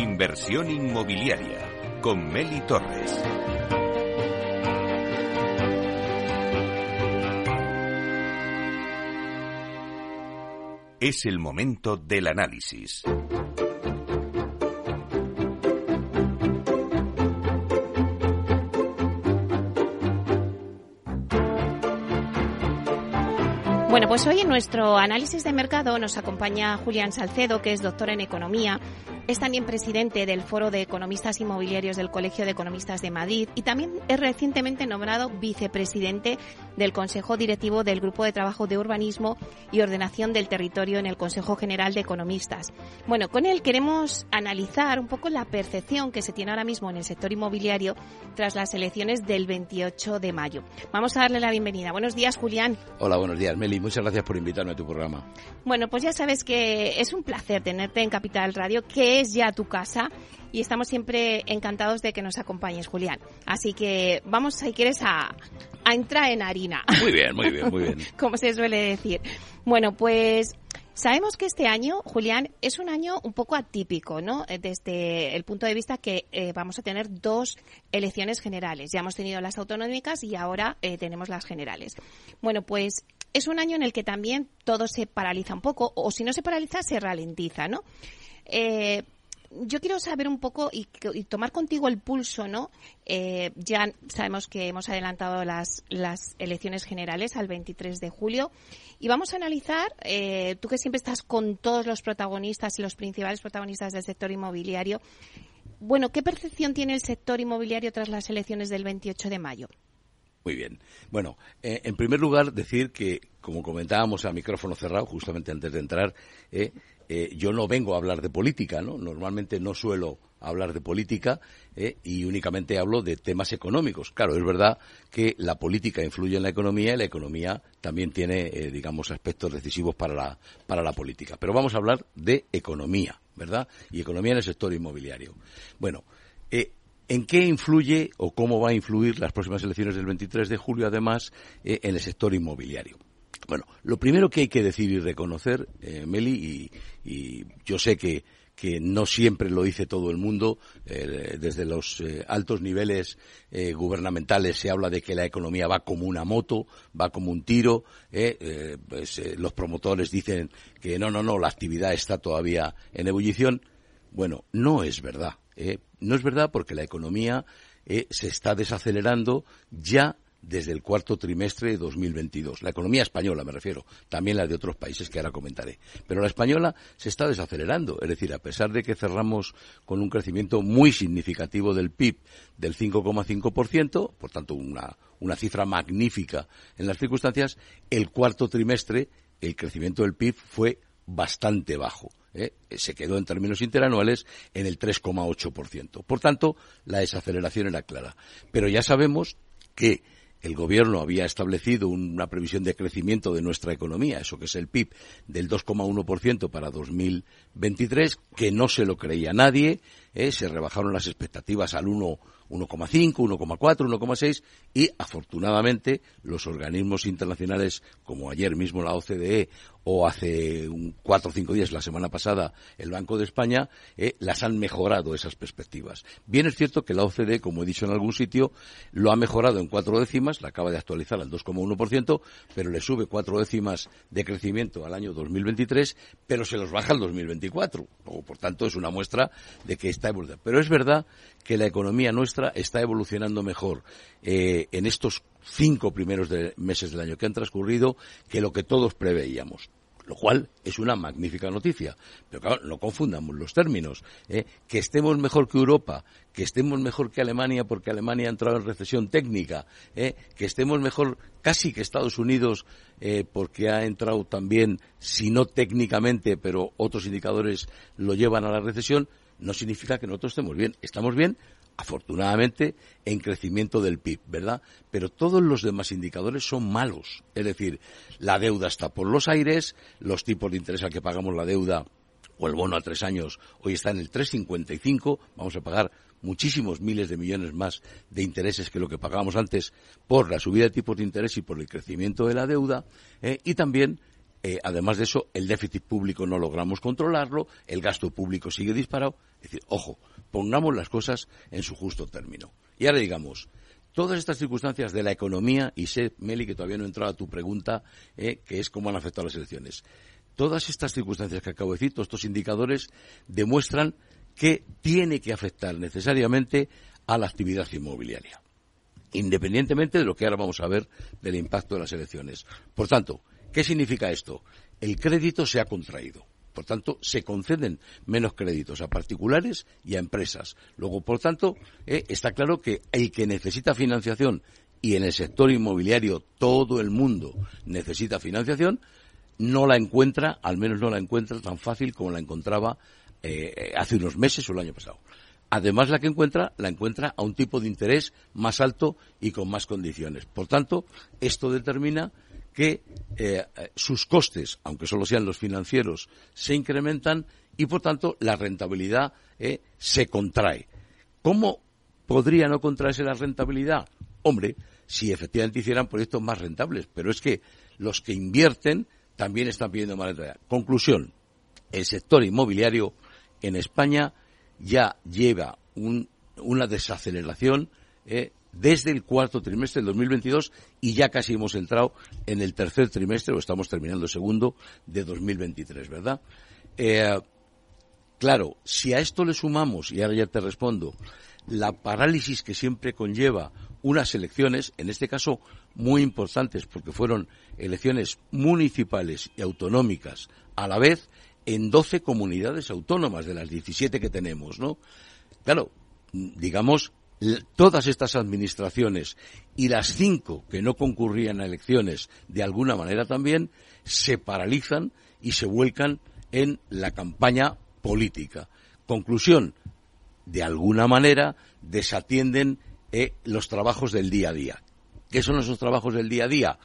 Inversión inmobiliaria con Meli Torres. Es el momento del análisis. Bueno, pues hoy en nuestro análisis de mercado nos acompaña Julián Salcedo, que es doctor en economía es también presidente del Foro de Economistas Inmobiliarios del Colegio de Economistas de Madrid y también es recientemente nombrado vicepresidente del Consejo Directivo del Grupo de Trabajo de Urbanismo y Ordenación del Territorio en el Consejo General de Economistas. Bueno, con él queremos analizar un poco la percepción que se tiene ahora mismo en el sector inmobiliario tras las elecciones del 28 de mayo. Vamos a darle la bienvenida. Buenos días, Julián. Hola, buenos días, Meli. Muchas gracias por invitarme a tu programa. Bueno, pues ya sabes que es un placer tenerte en Capital Radio, que es ya tu casa y estamos siempre encantados de que nos acompañes, Julián. Así que vamos, si quieres, a, a entrar en harina. Muy bien, muy bien, muy bien. Como se suele decir. Bueno, pues Sabemos que este año, Julián, es un año un poco atípico, ¿no? Eh, desde el punto de vista que eh, vamos a tener dos elecciones generales. Ya hemos tenido las autonómicas y ahora eh, tenemos las generales. Bueno, pues es un año en el que también todo se paraliza un poco, o si no se paraliza, se ralentiza, ¿no? Yo quiero saber un poco y, tomar contigo el pulso, ¿no? Eh, ya sabemos que hemos adelantado las, las elecciones generales al 23 de julio y vamos a analizar, eh, tú que siempre estás con todos los protagonistas y los principales protagonistas del sector inmobiliario, bueno, ¿qué percepción tiene el sector inmobiliario tras las elecciones del 28 de mayo? Muy bien. Bueno, eh, en primer lugar, decir que, como comentábamos a micrófono cerrado, justamente antes de entrar, eh, eh, yo no vengo a hablar de política, ¿no? Normalmente no suelo hablar de política eh, y únicamente hablo de temas económicos. Claro, es verdad que la política influye en la economía y la economía también tiene, eh, digamos, aspectos decisivos para la, para la política. Pero vamos a hablar de economía, ¿verdad? Y economía en el sector inmobiliario. Bueno, ¿En qué influye o cómo va a influir las próximas elecciones del 23 de julio, además, en el sector inmobiliario? Bueno, lo primero que hay que decir y reconocer, eh, Meli, y, yo sé que, no siempre lo dice todo el mundo, eh, desde los eh, altos niveles gubernamentales se habla de que la economía va como una moto, va como un tiro, pues, los promotores dicen que no, no, no, la actividad está todavía en ebullición. Bueno, no es verdad. No es verdad porque la economía se está desacelerando ya desde el cuarto trimestre de 2022. La economía española, me refiero, también la de otros países que ahora comentaré. Pero la española se está desacelerando, es decir, a pesar de que cerramos con un crecimiento muy significativo del PIB del 5,5%, por tanto una, una cifra magnífica en las circunstancias, el cuarto trimestre el crecimiento del PIB fue bastante bajo. ¿eh? se quedó en términos interanuales en el 3,8%. Por tanto, la desaceleración era clara. Pero ya sabemos que el gobierno había establecido una previsión de crecimiento de nuestra economía, eso que es el PIB, del 2,1% para 2023, que no se lo creía nadie, ¿eh? se rebajaron las expectativas al 1 1,5, 1,4, 1,6 y afortunadamente los organismos internacionales como ayer mismo la OCDE o hace un, cuatro o cinco días, la semana pasada, el Banco de España, eh, las han mejorado esas perspectivas. Bien es cierto que la OCDE, como he dicho en algún sitio, lo ha mejorado en cuatro décimas, la acaba de actualizar al 2,1%, pero le sube cuatro décimas de crecimiento al año 2023, pero se los baja al 2024. por tanto, es una muestra de que Pero es verdad que la economía nuestra está evolucionando mejor eh, en estos cinco primeros meses del año que han transcurrido que lo que todos preveíamos lo cual es una magnífica noticia. Pero claro, no confundamos los términos. ¿eh? Que estemos mejor que Europa, que estemos mejor que Alemania porque Alemania ha entrado en recesión técnica, ¿eh? que estemos mejor casi que Estados Unidos porque ha entrado también, si no técnicamente, pero otros indicadores lo llevan a la recesión, no significa que nosotros estemos bien. Estamos bien afortunadamente, en crecimiento del PIB, ¿verdad? Pero todos los demás indicadores son malos. Es decir, la deuda está por los aires, los tipos de interés al que pagamos la deuda o el bono a tres años hoy está en el 3,55, vamos a pagar muchísimos miles de millones más de intereses que lo que pagábamos antes por la subida de tipos de interés y por el crecimiento de la deuda, ¿eh? y también eh, además de eso, el déficit público no logramos controlarlo, el gasto público sigue disparado, Es decir, ojo, pongamos las cosas en su justo término. Y ahora digamos, todas estas circunstancias de la economía, y sé, Meli, que todavía no he entrado a tu pregunta, eh, que es cómo han afectado las elecciones. Todas estas circunstancias que acabo de decir, todos estos indicadores, demuestran que tiene que afectar necesariamente a la actividad inmobiliaria, independientemente de lo que ahora vamos a ver del impacto de las elecciones. Por tanto, ¿qué significa esto? El crédito se ha contraído. Por tanto, se conceden menos créditos a particulares y a empresas. Luego, por tanto, eh, está claro que el que necesita financiación y en el sector inmobiliario todo el mundo necesita financiación, no la encuentra, al menos no la encuentra tan fácil como la encontraba eh, hace unos meses o el año pasado. Además, la que encuentra, la encuentra a un tipo de interés más alto y con más condiciones. Por tanto, esto determina que eh, sus costes, aunque solo sean los financieros, se incrementan y, por tanto, la rentabilidad eh, se contrae. ¿Cómo podría no contraerse la rentabilidad? Hombre, si efectivamente hicieran proyectos más rentables, pero es que los que invierten también están pidiendo más rentabilidad. Conclusión, el sector inmobiliario en España ya lleva una desaceleración eh, desde el cuarto trimestre del 2022 y ya casi hemos entrado en el tercer trimestre, o estamos terminando el segundo, de 2023, ¿verdad? Eh, claro, si a esto le sumamos, y ahora ya te respondo, la parálisis que siempre conlleva unas elecciones, en este caso muy importantes porque fueron elecciones municipales y autonómicas a la vez en 12 comunidades autónomas de las 17 que tenemos, ¿no? Claro, digamos, todas estas administraciones y las cinco que no concurrían a elecciones de alguna manera también se paralizan y se vuelcan en la campaña política. Conclusión, de alguna manera desatienden eh, los trabajos del día a día. ¿Qué son esos trabajos del día a día?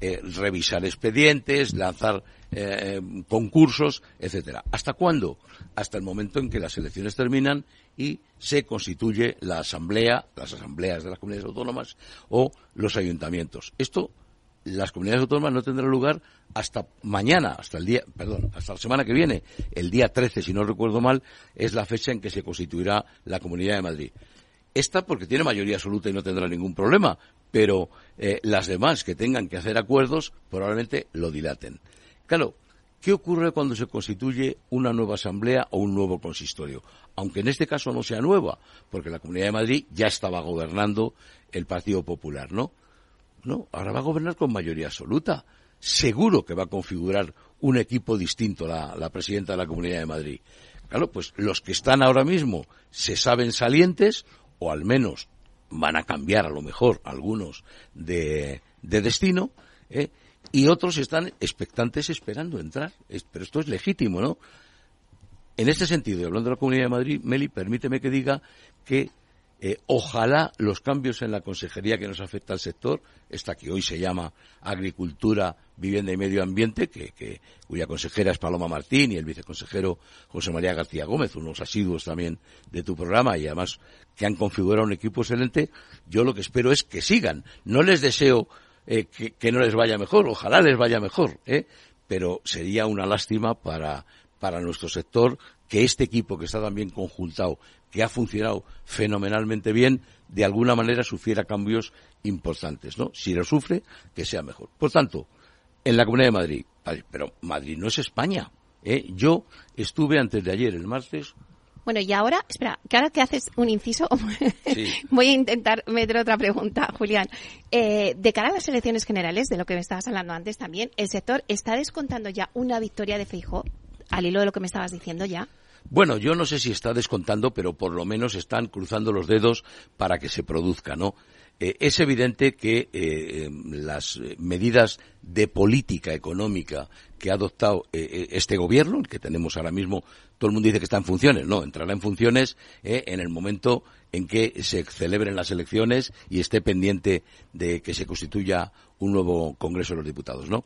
Eh, revisar expedientes, lanzar eh, concursos, etcétera. ¿Hasta cuándo? Hasta el momento en que las elecciones terminan y se constituye la asamblea, las asambleas de las comunidades autónomas o los ayuntamientos. Esto las comunidades autónomas no tendrán lugar hasta mañana, hasta el día, perdón, hasta la semana que viene, el día 13, si no recuerdo mal, es la fecha en que se constituirá la Comunidad de Madrid. Esta porque tiene mayoría absoluta y no tendrá ningún problema, pero eh, las demás que tengan que hacer acuerdos probablemente lo dilaten. Claro, ¿qué ocurre cuando se constituye una nueva asamblea o un nuevo consistorio? Aunque en este caso no sea nueva, porque la Comunidad de Madrid ya estaba gobernando el Partido Popular, ¿no? No, ahora va a gobernar con mayoría absoluta. Seguro que va a configurar un equipo distinto la, la presidenta de la Comunidad de Madrid. Claro, pues los que están ahora mismo se saben salientes, o al menos van a cambiar a lo mejor algunos de, de destino, ¿eh? y otros están expectantes esperando entrar. pero esto es legítimo, ¿no? En este sentido, y hablando de la Comunidad de Madrid, Meli, permíteme que diga que eh, ojalá los cambios en la consejería que nos afecta al sector, esta que hoy se llama Agricultura, Vivienda y Medio Ambiente, que, cuya consejera es Paloma Martín y el viceconsejero José María García Gómez, unos asiduos también de tu programa y además que han configurado un equipo excelente, yo lo que espero es que sigan. No les deseo eh, que, no les vaya mejor, ojalá les vaya mejor, ¿eh? pero sería una lástima para, para nuestro sector que este equipo que está tan bien conjuntado, que ha funcionado fenomenalmente bien, de alguna manera sufriera cambios importantes, ¿no? Si lo sufre, que sea mejor. Por tanto, en la Comunidad de Madrid, pero Madrid no es España. ¿eh? Yo estuve antes de ayer, el martes, bueno, y ahora, espera, que ahora que haces un inciso, voy a intentar meter otra pregunta, Julián. Eh, de cara a las elecciones generales, de lo que me estabas hablando antes también, ¿el sector está descontando ya una victoria de Feijóo, al hilo de lo que me estabas diciendo ya? Bueno, yo no sé si está descontando, pero por lo menos están cruzando los dedos para que se produzca, ¿no? Eh, es evidente que eh, em, las medidas de política económica que ha adoptado eh, este gobierno, que tenemos ahora mismo, todo el mundo dice que está en funciones, no, entrará en funciones en el momento en que se celebren las elecciones y esté pendiente de que se constituya un nuevo Congreso de los Diputados, ¿no?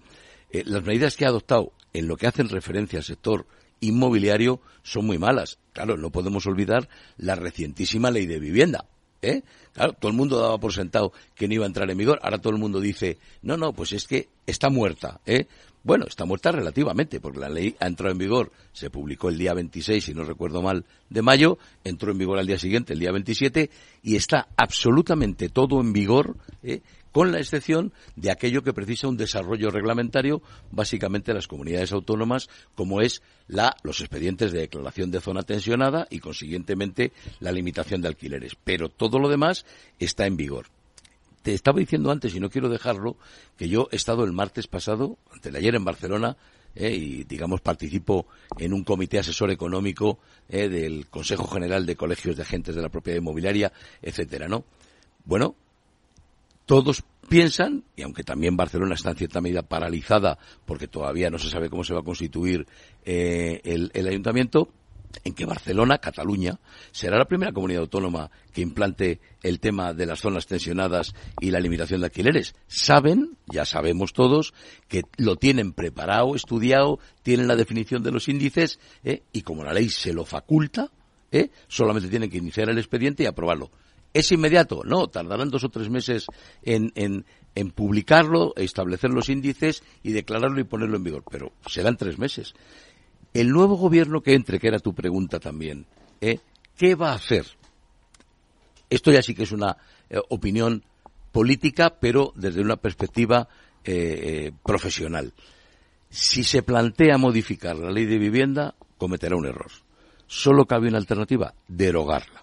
las medidas que ha adoptado en lo que hacen referencia al sector inmobiliario son muy malas. Claro, no podemos olvidar la recientísima ley de vivienda, ¿Eh? Claro, todo el mundo daba por sentado que no iba a entrar en vigor. Ahora todo el mundo dice, no, no, pues es que está muerta, ¿eh? Bueno, está muerta relativamente, porque la ley ha entrado en vigor, se publicó el día 26, si no recuerdo mal, de mayo, entró en vigor al día siguiente, el día 27, y está absolutamente todo en vigor, ¿eh? Con la excepción de aquello que precisa un desarrollo reglamentario, básicamente las comunidades autónomas, como es la, los expedientes de declaración de zona tensionada y, consiguientemente, la limitación de alquileres. Pero todo lo demás está en vigor te estaba diciendo antes, y no quiero dejarlo, que yo he estado el martes pasado, ante el ayer en Barcelona, eh, y digamos participo en un comité asesor económico eh, del Consejo General de Colegios de Agentes de la Propiedad Inmobiliaria, etcétera, ¿no? Bueno, todos piensan, y aunque también Barcelona está en cierta medida paralizada porque todavía no se sabe cómo se va a constituir eh, el ayuntamiento, en que Barcelona, Cataluña, será la primera comunidad autónoma que implante el tema de las zonas tensionadas y la limitación de alquileres. Saben, ya sabemos todos, que lo tienen preparado, estudiado, tienen la definición de los índices ¿eh? y como la ley se lo faculta, ¿eh? solamente tienen que iniciar el expediente y aprobarlo. ¿Es inmediato? No, tardarán dos o tres meses en, en, publicarlo, establecer los índices y declararlo y ponerlo en vigor, pero serán tres meses. El nuevo gobierno que entre, que era tu pregunta también, ¿eh? ¿qué va a hacer? Esto ya sí que es una eh, opinión política, pero desde una perspectiva eh, profesional. Si se plantea modificar la ley de vivienda, cometerá un error. Solo cabe una alternativa, derogarla.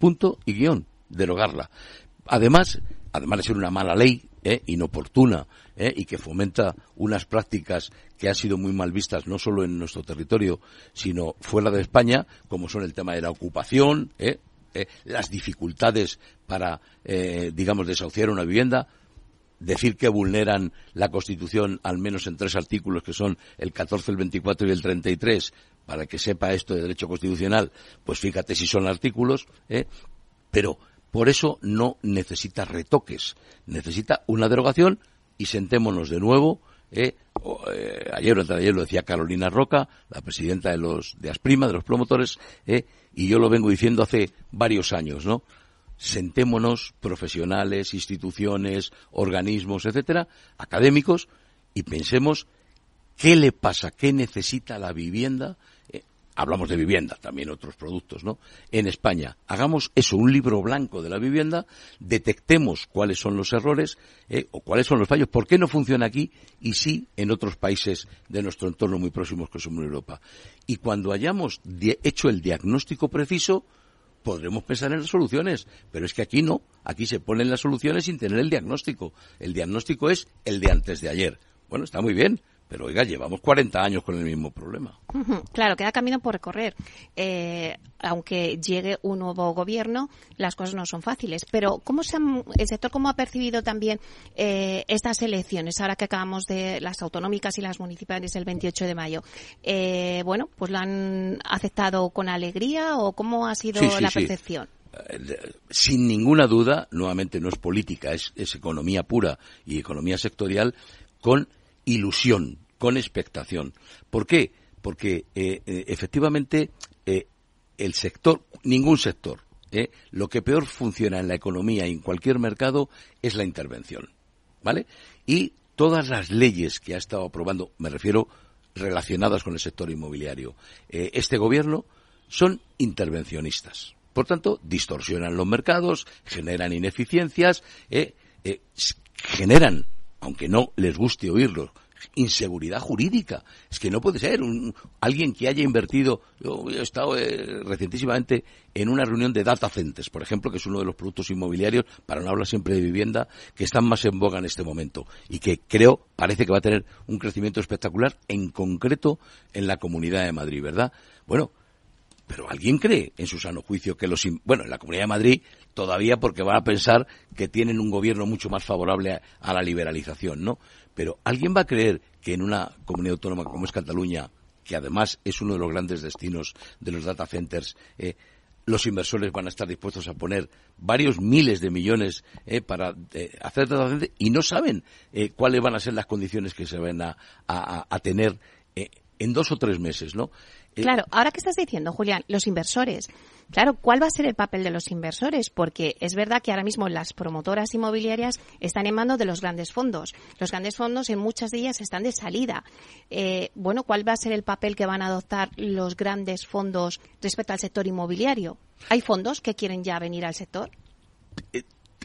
Punto y guion, derogarla. Además, además de ser una mala ley, eh, inoportuna eh, y que fomenta unas prácticas que han sido muy mal vistas no solo en nuestro territorio, sino fuera de España, como son el tema de la ocupación, eh, las dificultades para, digamos, desahuciar una vivienda, decir que vulneran la Constitución al menos en tres artículos que son el 14, el 24 y el 33, para que sepa esto de derecho constitucional, pues fíjate si son artículos, pero por eso no necesita retoques, necesita una derogación y sentémonos de nuevo. Eh, eh, ayer o ayer lo decía Carolina Roca, la presidenta de los de Asprima, de los promotores, eh, y yo lo vengo diciendo hace varios años, ¿no? Sentémonos profesionales, instituciones, organismos, etcétera, académicos, y pensemos qué le pasa, qué necesita la vivienda hablamos de vivienda, también otros productos, ¿no? En España, hagamos eso, un libro blanco de la vivienda, detectemos cuáles son los errores eh, o cuáles son los fallos, por qué no funciona aquí y sí en otros países de nuestro entorno muy próximos que somos Europa. Y cuando hayamos hecho el diagnóstico preciso, podremos pensar en las soluciones, pero es que aquí no, aquí se ponen las soluciones sin tener el diagnóstico. El diagnóstico es el de antes de ayer. Bueno, está muy bien, pero oiga, llevamos 40 años con el mismo problema. Claro, queda camino por recorrer. Eh, aunque llegue un nuevo gobierno, las cosas no son fáciles. Pero ¿cómo se el sector cómo ha percibido también eh, estas elecciones, ahora que acabamos de las autonómicas y las municipales el 28 de mayo? Eh, bueno, pues lo han aceptado con alegría o cómo ha sido la percepción? sin ninguna duda, nuevamente no es política, es, economía pura y economía sectorial, con ilusión, con expectación. ¿Por qué? Porque eh, eh, efectivamente eh, el sector, ningún sector, lo que peor funciona en la economía y en cualquier mercado es la intervención. ¿Vale? Y todas las leyes que ha estado aprobando, me refiero relacionadas con el sector inmobiliario, este gobierno, son intervencionistas. Por tanto, distorsionan los mercados, generan ineficiencias, generan, aunque no les guste oírlo, inseguridad jurídica. Es que no puede ser un, alguien que haya invertido. Yo he estado eh, recientísimamente en una reunión de data centers, por ejemplo, que es uno de los productos inmobiliarios, para no hablar siempre de vivienda, que están más en boga en este momento y que creo, parece que va a tener un crecimiento espectacular, en concreto en la Comunidad de Madrid, ¿verdad? Bueno, pero ¿alguien cree en su sano juicio que los... Bueno, en la Comunidad de Madrid todavía porque van a pensar que tienen un gobierno mucho más favorable a, la liberalización, ¿no? Pero ¿alguien va a creer que en una comunidad autónoma como es Cataluña, que además es uno de los grandes destinos de los data centers, eh, los inversores van a estar dispuestos a poner varios miles de millones eh, para eh, hacer data centers y no saben cuáles van a ser las condiciones que se van a, a tener en dos o tres meses, ¿no? Claro, ahora que estás diciendo, Julián, los inversores. Claro, ¿cuál va a ser el papel de los inversores? Porque es verdad que ahora mismo las promotoras inmobiliarias están en manos de los grandes fondos. Los grandes fondos en muchas de ellas están de salida. Eh, bueno, ¿cuál va a ser el papel que van a adoptar los grandes fondos respecto al sector inmobiliario? ¿Hay fondos que quieren ya venir al sector? Eh,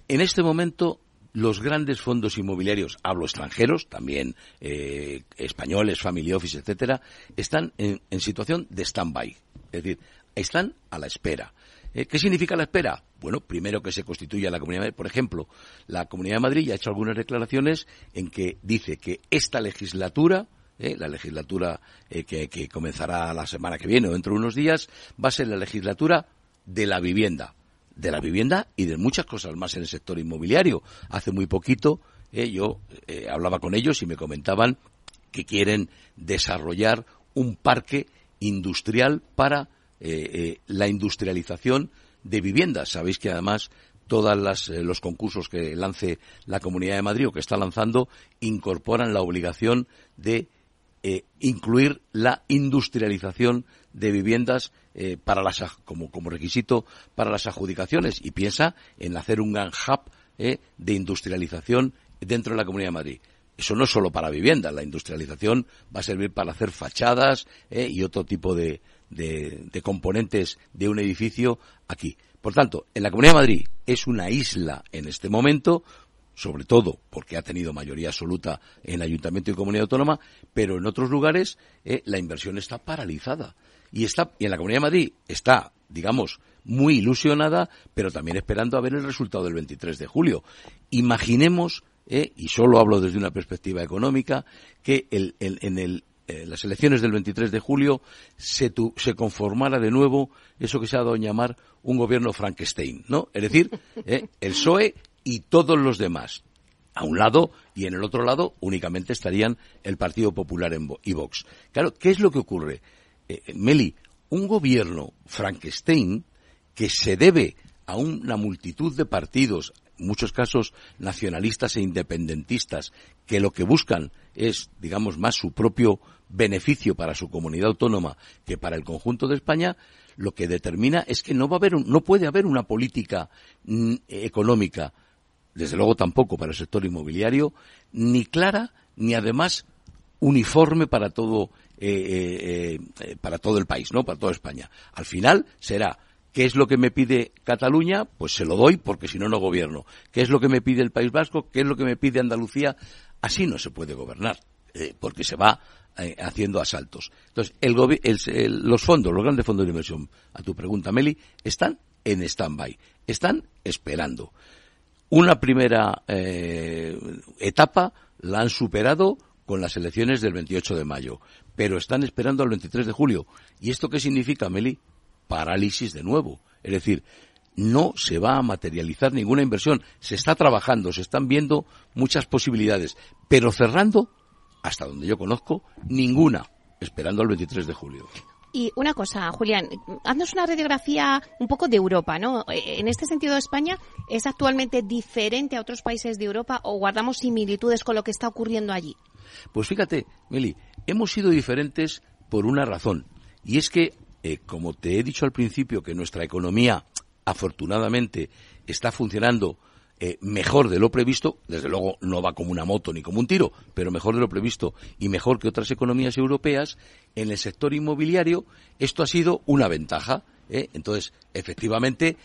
en este momento los grandes fondos inmobiliarios, hablo extranjeros, también eh, españoles, family office, etcétera, están en, situación de stand-by. Es decir, están a la espera. Eh, ¿Qué significa la espera? Bueno, primero que se constituya la Comunidad de Madrid. Por ejemplo, la Comunidad de Madrid ya ha hecho algunas declaraciones en que dice que esta legislatura, eh, la legislatura que, que comenzará la semana que viene o dentro de unos días, va a ser la legislatura de la vivienda de la vivienda y de muchas cosas más en el sector inmobiliario. Hace muy poquito eh, yo eh, hablaba con ellos y me comentaban que quieren desarrollar un parque industrial para eh, la industrialización de viviendas. Sabéis que además todos los concursos que lance la Comunidad de Madrid o que está lanzando incorporan la obligación de incluir la industrialización de viviendas eh, para las, como, como requisito para las adjudicaciones y piensa en hacer un gran hub eh, de industrialización dentro de la Comunidad de Madrid. Eso no es solo para viviendas, la industrialización va a servir para hacer fachadas eh, y otro tipo de, de, componentes de un edificio aquí. Por tanto, en la Comunidad de Madrid es una isla en este momento, sobre todo porque ha tenido mayoría absoluta en Ayuntamiento y Comunidad Autónoma, pero en otros lugares la inversión está paralizada y está y en la Comunidad de Madrid está, digamos, muy ilusionada, pero también esperando a ver el resultado del 23 de julio. Imaginemos, eh, y solo hablo desde una perspectiva económica, que en eh, las elecciones del 23 de julio se, se conformara de nuevo eso que se ha dado a llamar un gobierno Frankenstein, ¿no? Es decir, eh, el PSOE y todos los demás a un lado y en el otro lado únicamente estarían el Partido Popular y Vox. Claro, ¿qué es lo que ocurre? Eh, Meli, un gobierno Frankenstein que se debe a una multitud de partidos, en muchos casos nacionalistas e independentistas, que lo que buscan es, digamos, más su propio beneficio para su comunidad autónoma que para el conjunto de España, lo que determina es que no va a haber, no puede haber una política mm, económica, desde luego tampoco para el sector inmobiliario, ni clara ni además uniforme para todo eh, eh, eh, para todo el país, ¿no? Para toda España. Al final será ¿Qué es lo que me pide Cataluña? Pues se lo doy porque si no, no gobierno. ¿Qué es lo que me pide el País Vasco? ¿Qué es lo que me pide Andalucía? Así no se puede gobernar, porque se va haciendo asaltos. Entonces, el, los fondos, los grandes fondos de inversión, a tu pregunta, Meli, están en stand-by, están esperando. Una primera etapa la han superado con las elecciones del 28 de mayo, pero están esperando al 23 de julio. ¿Y esto qué significa, Meli? Parálisis de nuevo. Es decir, no se va a materializar ninguna inversión. Se está trabajando, se están viendo muchas posibilidades, pero cerrando, hasta donde yo conozco, ninguna, esperando al 23 de julio. Y una cosa, Julián, haznos una radiografía un poco de Europa, ¿no? En este sentido, España es actualmente diferente a otros países de Europa o guardamos similitudes con lo que está ocurriendo allí. Pues fíjate, Meli, hemos sido diferentes por una razón. Y es que, eh, como te he dicho al principio, que nuestra economía, afortunadamente, está funcionando eh, mejor de lo previsto, desde luego no va como una moto ni como un tiro, pero mejor de lo previsto y mejor que otras economías europeas, en el sector inmobiliario esto ha sido una ventaja. ¿eh? Entonces, efectivamente,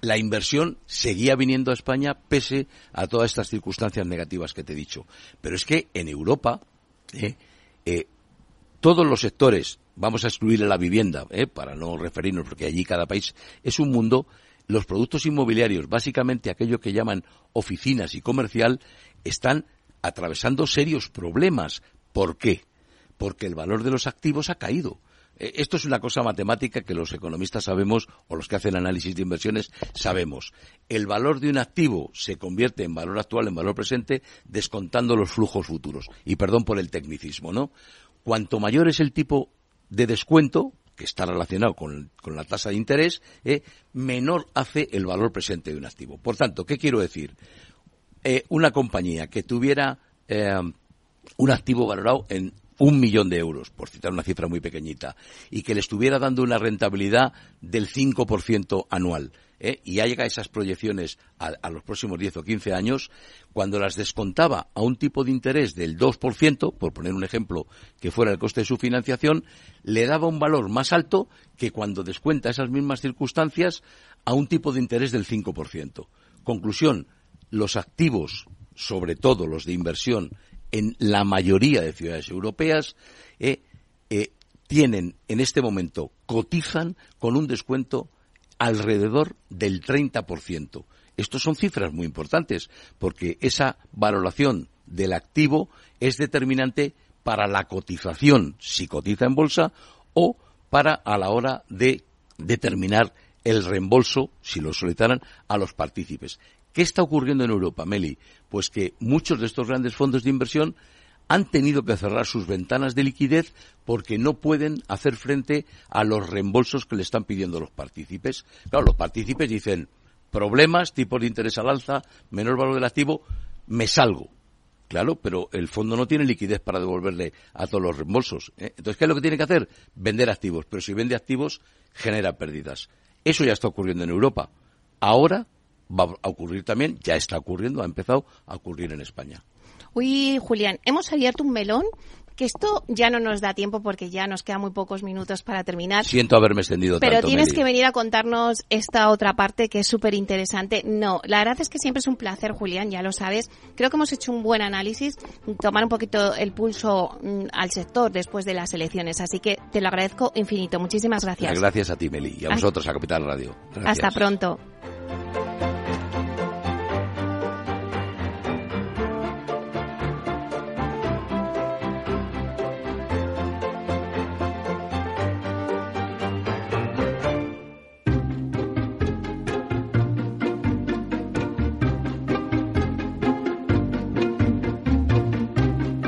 la inversión seguía viniendo a España pese a todas estas circunstancias negativas que te he dicho. Pero es que en Europa. Eh, todos los sectores, vamos a excluir la vivienda, ¿eh? para no referirnos, porque allí cada país es un mundo, los productos inmobiliarios, básicamente aquello que llaman oficinas y comercial, están atravesando serios problemas. ¿Por qué? Porque el valor de los activos ha caído. Eh, esto es una cosa matemática que los economistas sabemos, o los que hacen análisis de inversiones sabemos. El valor de un activo se convierte en valor actual, en valor presente, descontando los flujos futuros. Y perdón por el tecnicismo, ¿no? Cuanto mayor es el tipo de descuento, que está relacionado con, la tasa de interés, eh, menor hace el valor presente de un activo. Por tanto, ¿qué quiero decir? Eh, una compañía que tuviera un activo valorado en un millón de euros, por citar una cifra muy pequeñita, y que le estuviera dando una rentabilidad del 5% anual, ¿eh? y llega esas proyecciones a, los próximos 10 o 15 años, cuando las descontaba a un tipo de interés del 2%, por poner un ejemplo que fuera el coste de su financiación, le daba un valor más alto que cuando descuenta esas mismas circunstancias a un tipo de interés del 5%. Conclusión, los activos, sobre todo los de inversión, en la mayoría de ciudades europeas, eh, eh, tienen en este momento, cotizan con un descuento alrededor del 30%. Estos son cifras muy importantes porque esa valoración del activo es determinante para la cotización, si cotiza en bolsa, o para a la hora de determinar el reembolso, si lo solicitaran, a los partícipes. ¿Qué está ocurriendo en Europa, Meli? Pues que muchos de estos grandes fondos de inversión han tenido que cerrar sus ventanas de liquidez porque no pueden hacer frente a los reembolsos que le están pidiendo los partícipes. Claro, los partícipes dicen, problemas, tipos de interés al alza, menor valor del activo, me salgo. Claro, pero el fondo no tiene liquidez para devolverle a todos los reembolsos. ¿eh? Entonces, ¿qué es lo que tiene que hacer? Vender activos. Pero si vende activos, genera pérdidas. Eso ya está ocurriendo en Europa. Ahora va a ocurrir también, ya está ocurriendo, ha empezado a ocurrir en España. Uy, Julián, hemos abierto un melón que esto ya no nos da tiempo porque ya nos quedan muy pocos minutos para terminar. Siento haberme extendido Pero tanto. Pero tienes que venir a contarnos esta otra parte que es súper interesante. No, la verdad es que siempre es un placer, Julián, ya lo sabes. Creo que hemos hecho un buen análisis, tomar un poquito el pulso mm, al sector después de las elecciones. Así que te lo agradezco infinito. Muchísimas gracias. Gracias a ti, Meli, y a vosotros, a Capital Radio. Hasta pronto.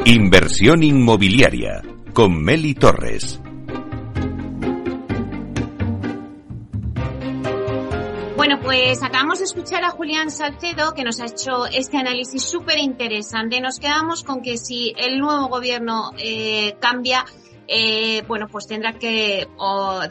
Inversión inmobiliaria con Meli Torres. Bueno, pues acabamos de escuchar a Julián Salcedo que nos ha hecho este análisis súper interesante. Nos quedamos con que si el nuevo gobierno eh, cambia, eh, bueno, pues tendrá que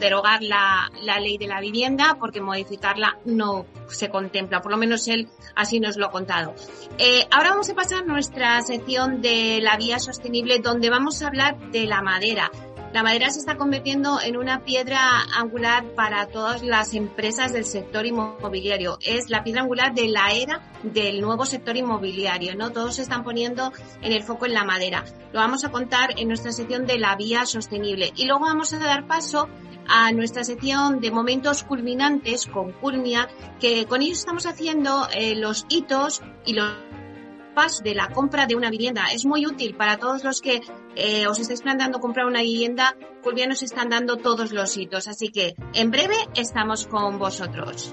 derogar la, ley de la vivienda porque modificarla no se contempla, por lo menos él así nos lo ha contado. Eh, ahora vamos a pasar a nuestra sección de la vía sostenible donde vamos a hablar de la madera. La madera se está convirtiendo en una piedra angular para todas las empresas del sector inmobiliario. Es la piedra angular de la era del nuevo sector inmobiliario, ¿no? Todos se están poniendo en el foco en la madera. Lo vamos a contar en nuestra sección de la vía sostenible. Y luego vamos a dar paso a nuestra sección de momentos culminantes con Culmia, que con ellos estamos haciendo eh, los hitos y los de la compra de una vivienda. Es muy útil para todos los que eh, os estáis planteando comprar una vivienda. Culvia nos están dando todos los hitos. Así que en breve estamos con vosotros.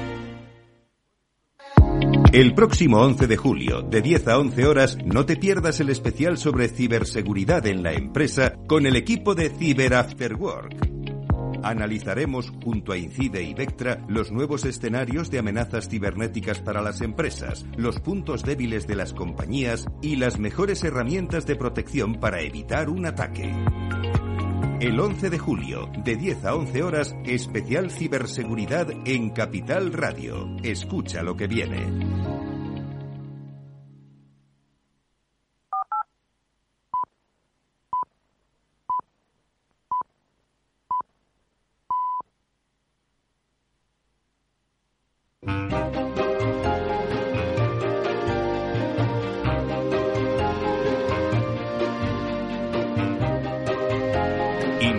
El próximo 11 de julio, de 10 a 11 horas, no te pierdas el especial sobre ciberseguridad en la empresa con el equipo de Cyber After Work. Analizaremos junto a Incide y Vectra los nuevos escenarios de amenazas cibernéticas para las empresas, los puntos débiles de las compañías y las mejores herramientas de protección para evitar un ataque. El 11 de julio, de 10 a 11 horas, especial ciberseguridad en Capital Radio. Escucha lo que viene.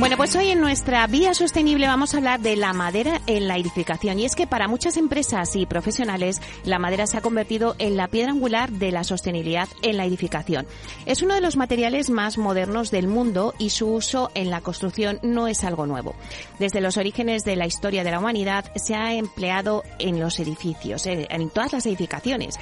Bueno, pues hoy en nuestra vía sostenible vamos a hablar de la madera en la edificación. Y es que para muchas empresas y profesionales la madera se ha convertido en la piedra angular de la sostenibilidad en la edificación. Es uno de los materiales más modernos del mundo y su uso en la construcción no es algo nuevo. Desde los orígenes de la historia de la humanidad se ha empleado en los edificios, eh, en todas las edificaciones.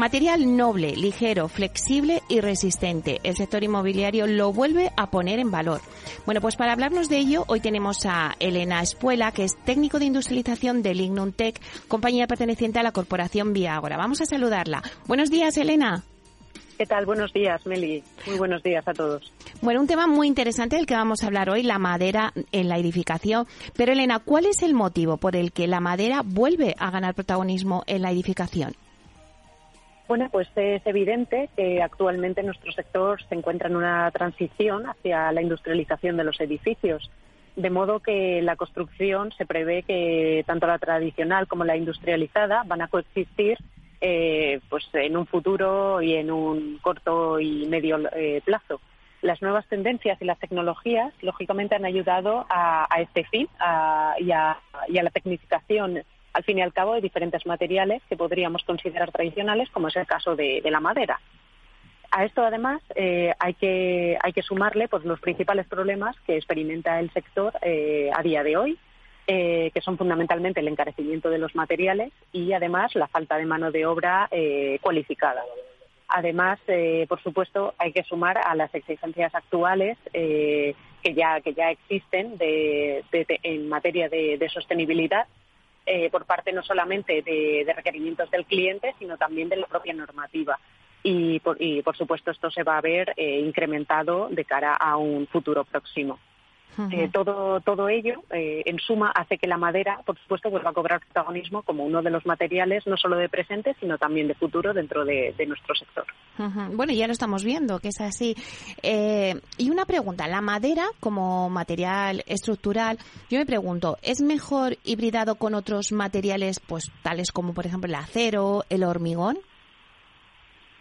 Material noble, ligero, flexible y resistente. El sector inmobiliario lo vuelve a poner en valor. Bueno, pues para hablarnos de ello, hoy tenemos a Elena Espuela, que es técnico de industrialización de Lignum Tech, compañía perteneciente a la corporación Viagora. Vamos a saludarla. Buenos días, Elena. ¿Qué tal? Buenos días, Meli. Muy buenos días a todos. Bueno, un tema muy interesante del que vamos a hablar hoy, la madera en la edificación. Pero, Elena, ¿cuál es el motivo por el que la madera vuelve a ganar protagonismo en la edificación? Bueno, pues es evidente que actualmente nuestro sector se encuentra en una transición hacia la industrialización de los edificios, de modo que la construcción se prevé que tanto la tradicional como la industrializada van a coexistir eh, pues en un futuro y en un corto y medio eh, plazo. Las nuevas tendencias y las tecnologías, lógicamente, han ayudado a, este fin y, a, y a la tecnificación al fin y al cabo, de diferentes materiales que podríamos considerar tradicionales, como es el caso de, la madera. A esto, además, eh, hay, que, hay que sumarle pues, los principales problemas que experimenta el sector eh, a día de hoy, eh, que son fundamentalmente el encarecimiento de los materiales y, además, la falta de mano de obra cualificada. Además, por supuesto, hay que sumar a las exigencias actuales que, ya, que ya existen en materia de sostenibilidad eh, por parte no solamente de, requerimientos del cliente, sino también de la propia normativa. Y por, supuesto esto se va a ver eh, incrementado de cara a un futuro próximo. Eh, todo, todo ello, eh, en suma, hace que la madera, por supuesto, vuelva a cobrar protagonismo como uno de los materiales no solo de presente, sino también de futuro dentro de, nuestro sector. Bueno, ya lo estamos viendo, que es así. Eh, y una pregunta, la madera como material estructural, yo me pregunto, ¿es mejor hibridado con otros materiales, pues tales como, por ejemplo, el acero, el hormigón?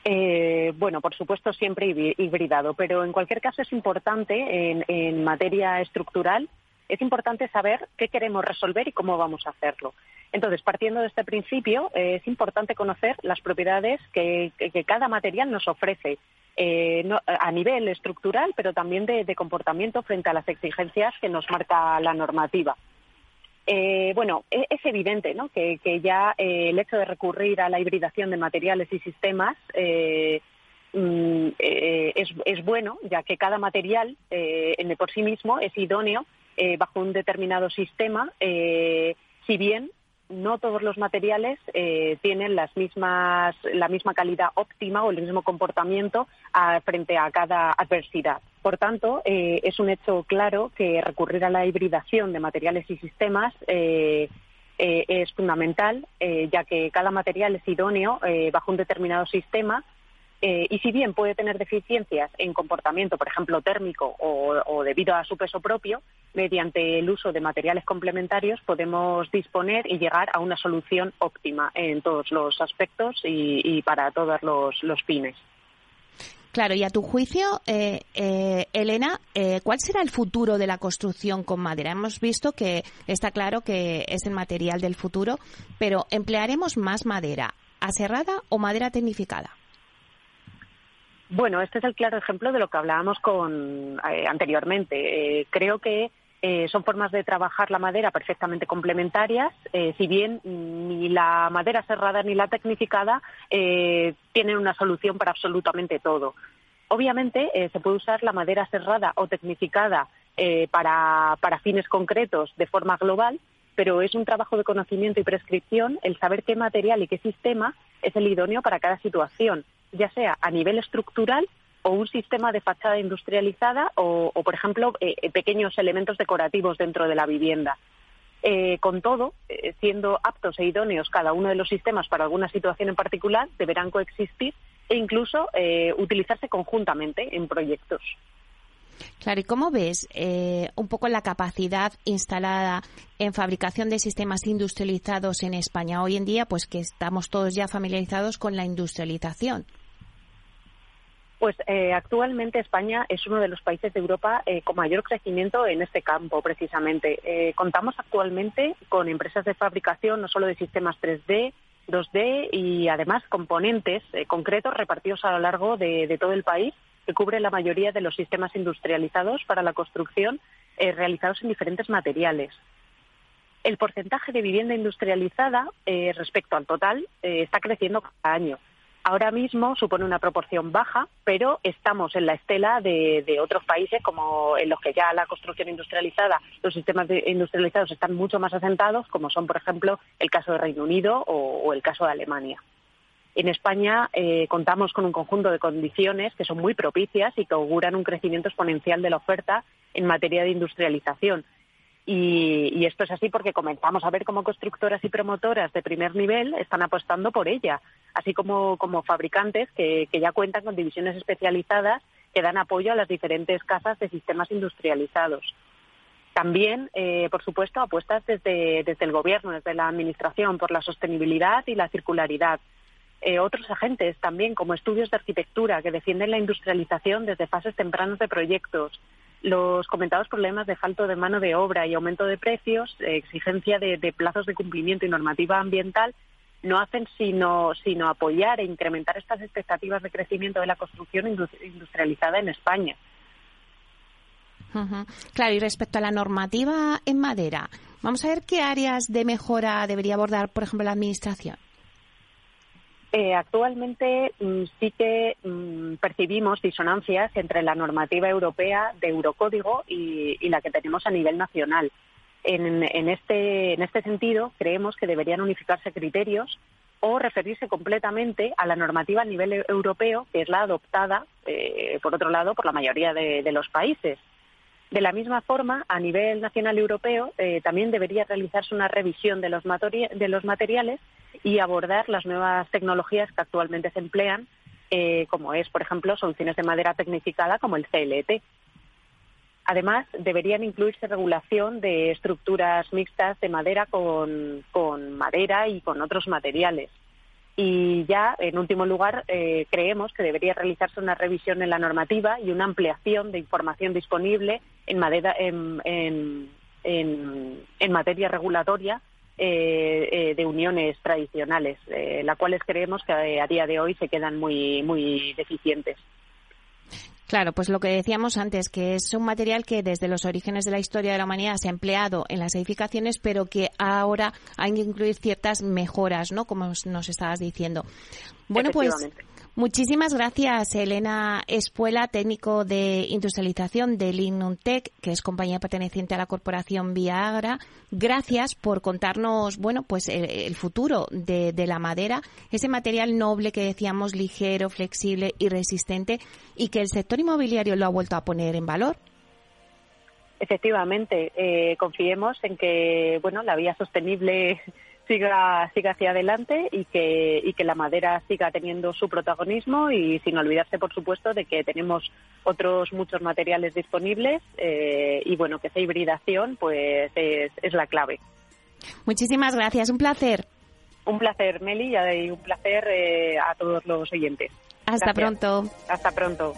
Eh, bueno, por supuesto siempre hibridado, pero en cualquier caso es importante en, materia estructural, es importante saber qué queremos resolver y cómo vamos a hacerlo. Entonces, partiendo de este principio, eh, es importante conocer las propiedades que, cada material nos ofrece eh, a nivel estructural, pero también de comportamiento frente a las exigencias que nos marca la normativa. Eh, bueno, e-, es, evidente ¿no? que, ya eh, el hecho de recurrir a la hibridación de materiales y sistemas eh, mm, es, bueno, ya que cada material en por sí mismo es idóneo bajo un determinado sistema, si bien no todos los materiales eh, tienen las mismas, la misma calidad óptima o el mismo comportamiento frente a cada adversidad. Por tanto, eh, es un hecho claro que recurrir a la hibridación de materiales y sistemas eh, es fundamental, ya que cada material es idóneo bajo un determinado sistema eh, y si bien puede tener deficiencias en comportamiento, por ejemplo, térmico o, debido a su peso propio, mediante el uso de materiales complementarios podemos disponer y llegar a una solución óptima en todos los aspectos y, para todos los, fines. Claro, y a tu juicio, eh, eh, Elena, ¿cuál será el futuro de la construcción con madera? Hemos visto que está claro que es el material del futuro, pero ¿emplearemos más madera aserrada o madera tecnificada? Bueno, este es el claro ejemplo de lo que hablábamos con eh, anteriormente. Eh, creo que eh, son formas de trabajar la madera perfectamente complementarias, si bien ni la madera cerrada ni la tecnificada tienen una solución para absolutamente todo. Obviamente se puede usar la madera cerrada o tecnificada para, para fines concretos de forma global, pero es un trabajo de conocimiento y prescripción el saber qué material y qué sistema es el idóneo para cada situación ya sea a nivel estructural o un sistema de fachada industrializada o, por ejemplo, eh, eh, pequeños elementos decorativos dentro de la vivienda. Eh, con todo, siendo aptos e idóneos cada uno de los sistemas para alguna situación en particular, deberán coexistir e incluso utilizarse conjuntamente en proyectos. Claro, ¿y cómo ves un poco la capacidad instalada en fabricación de sistemas industrializados en España hoy en día, pues que estamos todos ya familiarizados con la industrialización? Pues eh, actualmente España es uno de los países de Europa eh, con mayor crecimiento en este campo, precisamente. Eh, contamos actualmente con empresas de fabricación no solo de sistemas 3D, 2D y además componentes concretos repartidos a lo largo de, todo el país que cubren la mayoría de los sistemas industrializados para la construcción realizados en diferentes materiales. El porcentaje de vivienda industrializada respecto al total está creciendo cada año ahora mismo supone una proporción baja, pero estamos en la estela de, otros países como en los que ya la construcción industrializada, los sistemas industrializados están mucho más asentados, como son, por ejemplo, el caso de Reino Unido o, el caso de Alemania. En España eh, contamos con un conjunto de condiciones que son muy propicias y que auguran un crecimiento exponencial de la oferta en materia de industrialización. Y, esto es así porque comenzamos a ver cómo constructoras y promotoras de primer nivel están apostando por ella, así como, como fabricantes que, ya cuentan con divisiones especializadas que dan apoyo a las diferentes casas de sistemas industrializados. También, eh, por supuesto, apuestas desde, desde el Gobierno, desde la Administración, por la sostenibilidad y la circularidad. Eh, otros agentes también, como estudios de arquitectura, que defienden la industrialización desde fases tempranas de proyectos, los comentados problemas de falto de mano de obra y aumento de precios, exigencia de, plazos de cumplimiento y normativa ambiental, no hacen sino, sino apoyar e incrementar estas expectativas de crecimiento de la construcción industrializada en España. Claro, y respecto a la normativa en madera, vamos a ver qué áreas de mejora debería abordar, por ejemplo, la Administración. Eh, actualmente mm, sí que mm, percibimos disonancias entre la normativa europea de Eurocódigo y, la que tenemos a nivel nacional. En, este, en este sentido, creemos que deberían unificarse criterios o referirse completamente a la normativa a nivel europeo, que es la adoptada, eh, por otro lado, por la mayoría de los países. De la misma forma, a nivel nacional europeo, eh, también debería realizarse una revisión de los materiales y abordar las nuevas tecnologías que actualmente se emplean, eh, como es, por ejemplo, soluciones de madera tecnificada como el CLT. Además, deberían incluirse regulación de estructuras mixtas de madera con madera y con otros materiales. Y ya, en último lugar, eh, creemos que debería realizarse una revisión en la normativa y una ampliación de información disponible en, en, materia regulatoria eh, eh, de uniones tradicionales, las cuales creemos que a día de hoy se quedan muy, muy deficientes. Claro, pues lo que decíamos antes, que es un material que desde los orígenes de la historia de la humanidad se ha empleado en las edificaciones, pero que ahora hay que incluir ciertas mejoras, ¿no? Como nos estabas diciendo. Bueno, pues Muchísimas gracias, Elena Espuela, técnico de industrialización de Linuntec, que es compañía perteneciente a la corporación Viagra. Gracias por contarnos, bueno, pues el, futuro de, la madera, ese material noble que decíamos ligero, flexible y resistente y que el sector inmobiliario lo ha vuelto a poner en valor. Efectivamente, eh, confiemos en que, bueno, la vía sostenible siga, siga hacia adelante y que, y que la madera siga teniendo su protagonismo y sin olvidarse, por supuesto, de que tenemos otros muchos materiales disponibles eh, y bueno, que esa hibridación pues es, es la clave. Muchísimas gracias, un placer. Un placer, Meli, y un placer eh, a todos los oyentes. Hasta pronto. Hasta pronto.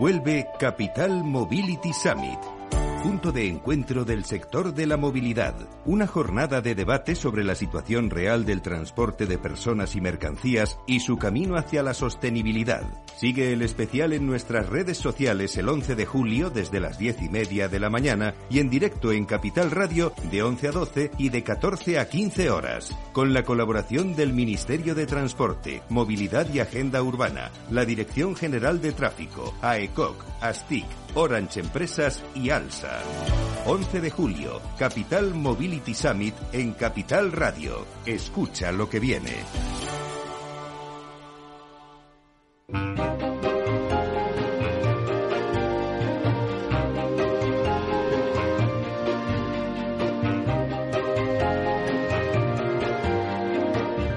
Vuelve Capital Mobility Summit punto de encuentro del sector de la movilidad. Una jornada de debate sobre la situación real del transporte de personas y mercancías y su camino hacia la sostenibilidad. Sigue el especial en nuestras redes sociales el 11 de julio desde las 10 y media de la mañana y en directo en Capital Radio de 11 a 12 y de 14 a 15 horas. Con la colaboración del Ministerio de Transporte, Movilidad y Agenda Urbana, la Dirección General de Tráfico, AECOC, ASTIC, Orange Empresas y Alsa. 11 de julio, Capital Mobility Summit en Capital Radio. Escucha lo que viene.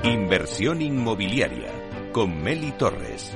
Inversión inmobiliaria con Meli Torres.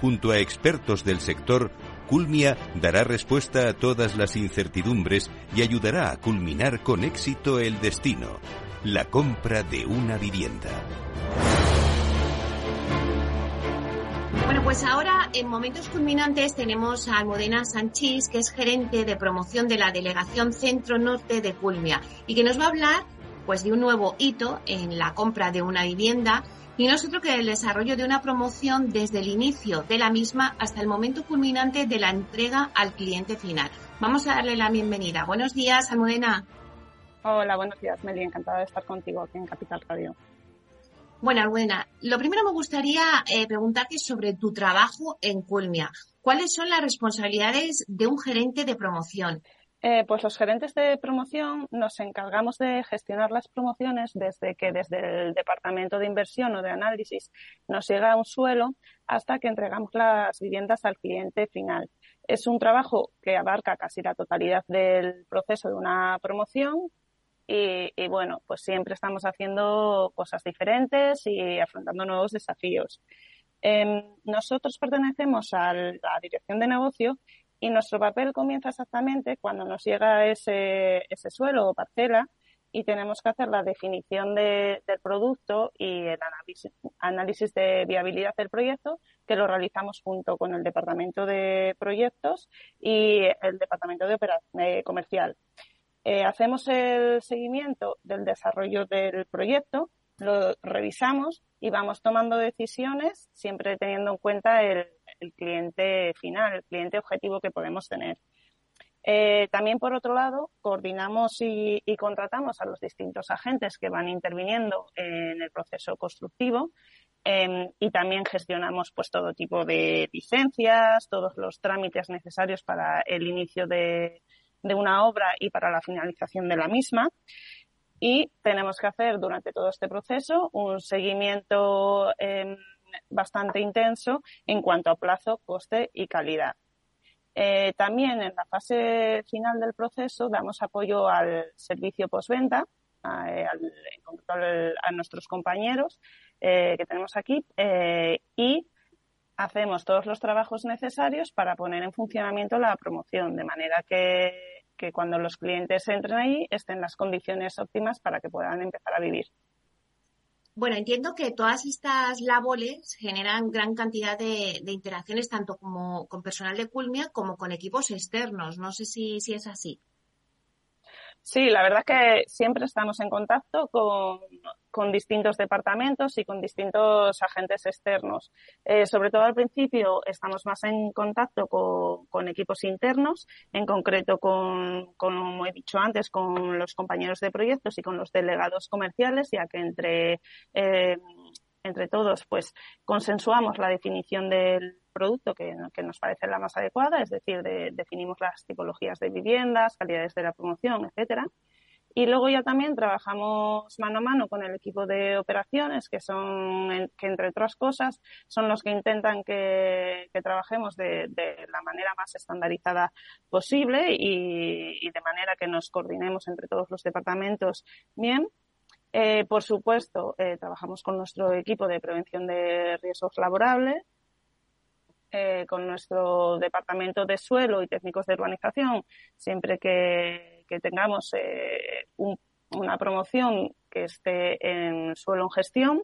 junto a expertos del sector, Culmia dará respuesta a todas las incertidumbres y ayudará a culminar con éxito el destino, la compra de una vivienda. Bueno, pues ahora en momentos culminantes tenemos a Almudena Sánchez, que es gerente de promoción de la Delegación Centro Norte de Culmia y que nos va a hablar pues de un nuevo hito en la compra de una vivienda y nosotros que el desarrollo de una promoción desde el inicio de la misma hasta el momento culminante de la entrega al cliente final. Vamos a darle la bienvenida. Buenos días, Almudena. Hola, buenos días, Meli. Encantada de estar contigo aquí en Capital Radio. Bueno, Almudena, lo primero me gustaría eh, preguntarte sobre tu trabajo en Culmia. ¿Cuáles son las responsabilidades de un gerente de promoción? Eh, pues los gerentes de promoción nos encargamos de gestionar las promociones desde que desde el departamento de inversión o de análisis nos llega un suelo hasta que entregamos las viviendas al cliente final. Es un trabajo que abarca casi la totalidad del proceso de una promoción y, bueno, pues siempre estamos haciendo cosas diferentes y afrontando nuevos desafíos. Em, nosotros pertenecemos a la dirección de negocio y nuestro papel comienza exactamente cuando nos llega ese, ese suelo o parcela y tenemos que hacer la definición del producto y el análisis, análisis, de viabilidad del proyecto, que lo realizamos junto con el Departamento de Proyectos y el Departamento de Operación Comercial. Eh, hacemos el seguimiento del desarrollo del proyecto, lo revisamos y vamos tomando decisiones siempre teniendo en cuenta el, el cliente final, el cliente objetivo que podemos tener. Eh, también, por otro lado, coordinamos y, contratamos a los distintos agentes que van interviniendo en el proceso constructivo em, y también gestionamos pues todo tipo de licencias, todos los trámites necesarios para el inicio de, una obra y para la finalización de la misma. Y tenemos que hacer durante todo este proceso un seguimiento em, bastante intenso en cuanto a plazo, coste y calidad. Eh, también en la fase final del proceso damos apoyo al servicio postventa, a, eh, nuestros compañeros eh, que tenemos aquí y hacemos todos los trabajos necesarios para poner en funcionamiento la promoción, de manera que, que cuando los clientes entren ahí estén las condiciones óptimas para que puedan empezar a vivir. Bueno, entiendo que todas estas labores generan gran cantidad de, interacciones tanto como con personal de Culmia como con equipos externos. No sé si, si es así. Sí, la verdad que siempre estamos en contacto con, con distintos departamentos y con distintos agentes externos. Eh, sobre todo al principio estamos más en contacto con, equipos internos, en concreto con, como he dicho antes, con los compañeros de proyectos y con los delegados comerciales, ya que entre, eh, entre todos pues consensuamos la definición del producto que, nos parece la más adecuada, es decir, definimos las tipologías de viviendas, calidades de la promoción, etcétera. Y luego ya también trabajamos mano a mano con el equipo de operaciones, que son, que entre otras cosas, son los que intentan que, trabajemos de, la manera más estandarizada posible y, de manera que nos coordinemos entre todos los departamentos bien. Eh, por supuesto, eh, trabajamos con nuestro equipo de prevención de riesgos laborables, eh, con nuestro departamento de suelo y técnicos de urbanización, siempre que que tengamos eh, una promoción que esté en suelo en gestión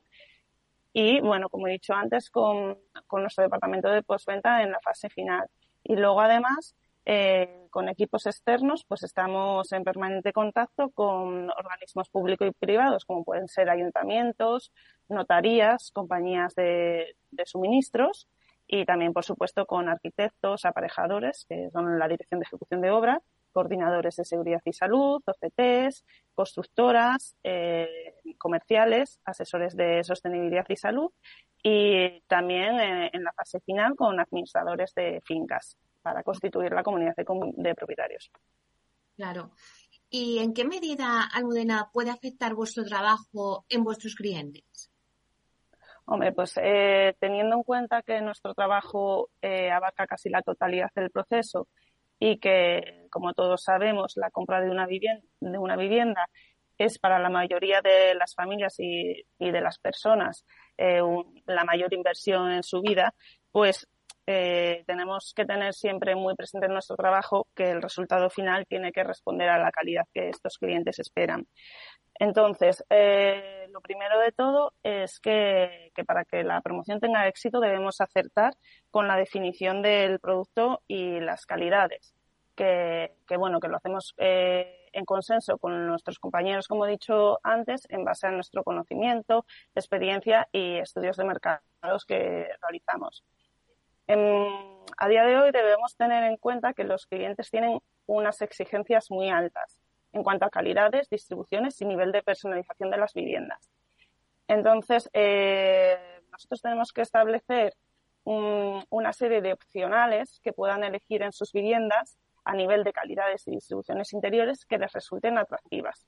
y, bueno, como he dicho antes, con, nuestro departamento de postventa en la fase final. Y luego, además, eh, con equipos externos, pues estamos en permanente contacto con organismos públicos y privados, como pueden ser ayuntamientos, notarías, compañías de, de suministros y también, por supuesto, con arquitectos, aparejadores, que son la Dirección de Ejecución de Obra, coordinadores de seguridad y salud, OCTs, constructoras, eh, comerciales, asesores de sostenibilidad y salud y también eh, en la fase final con administradores de fincas para constituir la comunidad de, propietarios. Claro. ¿Y en qué medida, Almudena, puede afectar vuestro trabajo en vuestros clientes? Hombre, pues eh, teniendo en cuenta que nuestro trabajo abarca casi la totalidad del proceso y que, como todos sabemos, la compra de una vivienda, de una vivienda es para la mayoría de las familias y, de las personas eh, la mayor inversión en su vida, pues eh, tenemos que tener siempre muy presente en nuestro trabajo que el resultado final tiene que responder a la calidad que estos clientes esperan. Entonces, eh, lo primero de todo es que, para que la promoción tenga éxito debemos acertar con la definición del producto y las calidades. Que, bueno, que lo hacemos eh, en consenso con nuestros compañeros, como he dicho antes, en base a nuestro conocimiento, experiencia y estudios de mercados que realizamos. A día de hoy debemos tener en cuenta que los clientes tienen unas exigencias muy altas en cuanto a calidades, distribuciones y nivel de personalización de las viviendas. Entonces, eh, nosotros tenemos que establecer una serie de opcionales que puedan elegir en sus viviendas a nivel de calidades y distribuciones interiores que les resulten atractivas.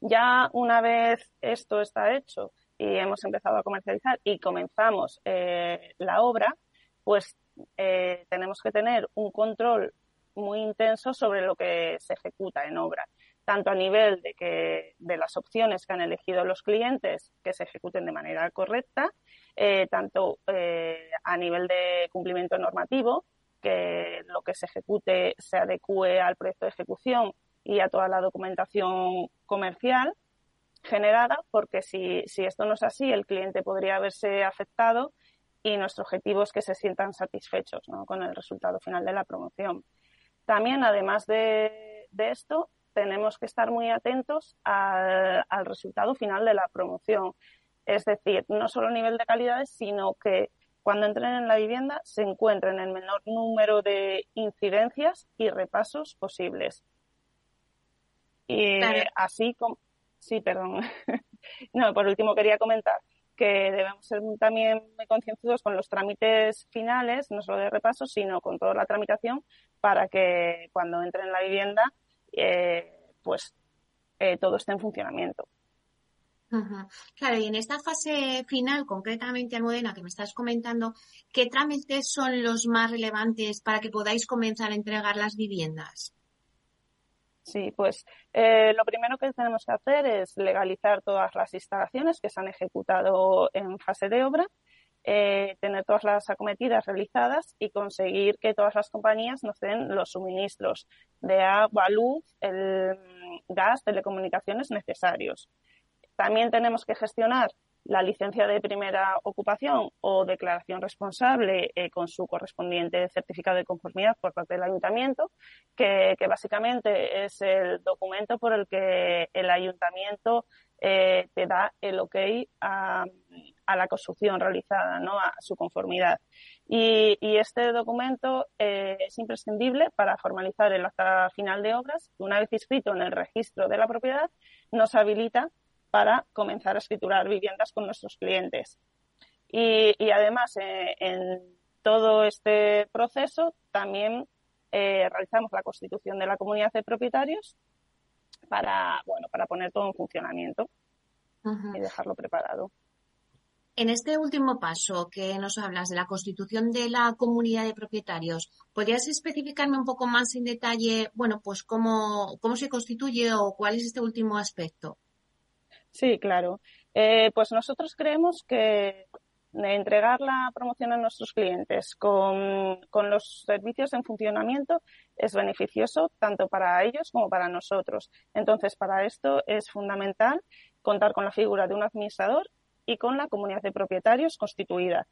Ya una vez esto está hecho y hemos empezado a comercializar y comenzamos eh, la obra, pues eh, tenemos que tener un control muy intenso sobre lo que se ejecuta en obra, tanto a nivel de, que, de las opciones que han elegido los clientes que se ejecuten de manera correcta, eh, tanto a nivel de cumplimiento normativo, que lo que se ejecute se adecue al proyecto de ejecución y a toda la documentación comercial generada, porque si, si esto no es así, el cliente podría haberse afectado y nuestro objetivo es que se sientan satisfechos con el resultado final de la promoción. También, además de, esto, tenemos que estar muy atentos al, resultado final de la promoción. Es decir, no solo a nivel de calidades, sino que cuando entren en la vivienda se encuentren el menor número de incidencias y repasos posibles. Y así como. Sí, perdón. no, por último quería comentar que debemos ser también muy concienzudos con los trámites finales, no solo de repaso, sino con toda la tramitación para que cuando entre en la vivienda, eh, pues eh, todo esté en funcionamiento. Claro, y en esta fase final, concretamente, Almudena, que me estás comentando, ¿qué trámites son los más relevantes para que podáis comenzar a entregar las viviendas? Sí, pues eh, lo primero que tenemos que hacer es legalizar todas las instalaciones que se han ejecutado en fase de obra, eh, tener todas las acometidas realizadas y conseguir que todas las compañías nos den los suministros de agua, luz, el gas, telecomunicaciones necesarios. También tenemos que gestionar la licencia de primera ocupación o declaración responsable eh, con su correspondiente certificado de conformidad por parte del ayuntamiento, que, básicamente es el documento por el que el ayuntamiento eh, te da el ok a, la construcción realizada, ¿no? a su conformidad. Y, este documento eh, es imprescindible para formalizar el acta final de obras. Una vez inscrito en el registro de la propiedad, nos habilita para comenzar a escriturar viviendas con nuestros clientes. Y, además, eh, en todo este proceso también eh, realizamos la constitución de la comunidad de propietarios para, bueno, para poner todo en funcionamiento y dejarlo preparado. En este último paso que nos hablas de la constitución de la comunidad de propietarios, ¿podrías especificarme un poco más en detalle, bueno, pues cómo, cómo se constituye o cuál es este último aspecto? Sí, claro. Eh, pues nosotros creemos que entregar la promoción a nuestros clientes con, con, los servicios en funcionamiento es beneficioso tanto para ellos como para nosotros. Entonces, para esto es fundamental contar con la figura de un administrador y con la comunidad de propietarios constituida.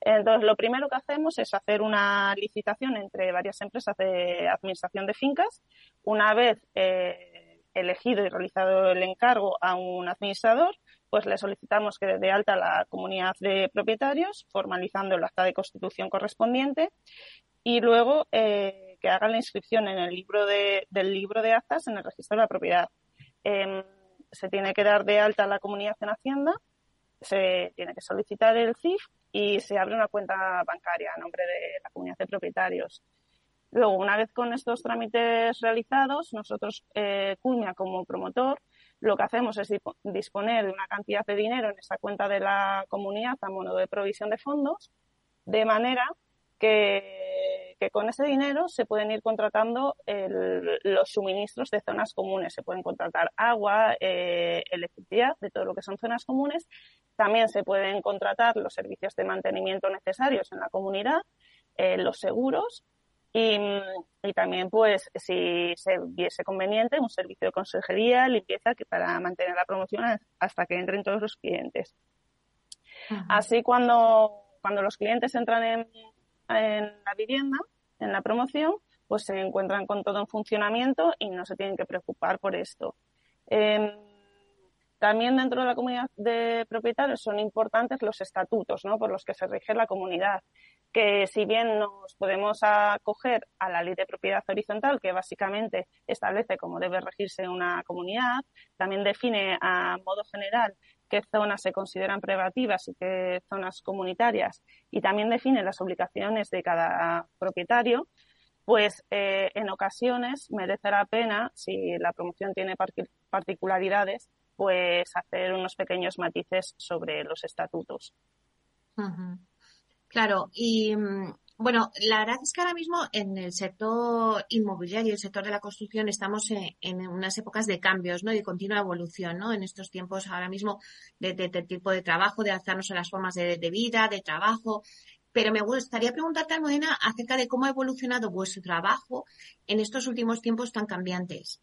Entonces, lo primero que hacemos es hacer una licitación entre varias empresas de administración de fincas. Una vez eh, elegido y realizado el encargo a un administrador, pues le solicitamos que dé alta la comunidad de propietarios, formalizando el acta de constitución correspondiente, y luego eh, que haga la inscripción en el libro de, del libro de actas en el registro de la propiedad. Em, se tiene que dar de alta la comunidad en Hacienda se tiene que solicitar el CIF y se abre una cuenta bancaria a nombre de la comunidad de propietarios. Luego, una vez con estos trámites realizados, nosotros, eh, como promotor, lo que hacemos es disponer de una cantidad de dinero en esa cuenta de la comunidad a modo de provisión de fondos, de manera que, con ese dinero se pueden ir contratando los suministros de zonas comunes. Se pueden contratar agua, eh, electricidad, de todo lo que son zonas comunes. También se pueden contratar los servicios de mantenimiento necesarios en la comunidad, eh, los seguros y, también, pues, si se viese conveniente, un servicio de consejería, limpieza, que para mantener la promoción hasta que entren todos los clientes. Así, cuando, cuando los clientes entran en, en la vivienda, en la promoción, pues se encuentran con todo en funcionamiento y no se tienen que preocupar por esto. Em, también dentro de la comunidad de propietarios son importantes los estatutos ¿no? por los que se rige la comunidad, que si bien nos podemos acoger a la ley de propiedad horizontal, que básicamente establece cómo debe regirse una comunidad, también define a modo general qué zonas se consideran privativas y qué zonas comunitarias y también define las obligaciones de cada propietario, pues eh, en ocasiones merece la pena, si la promoción tiene particularidades, pues hacer unos pequeños matices sobre los estatutos. Claro, y mm, bueno, la verdad es que ahora mismo en el sector inmobiliario, el sector de la construcción, estamos en, unas épocas de cambios, ¿no? De continua evolución, ¿no? En estos tiempos ahora mismo de, tipo de trabajo, de adaptarnos a las formas de, vida, de trabajo. Pero me gustaría preguntarte, Almudena, acerca de cómo ha evolucionado vuestro trabajo en estos últimos tiempos tan cambiantes.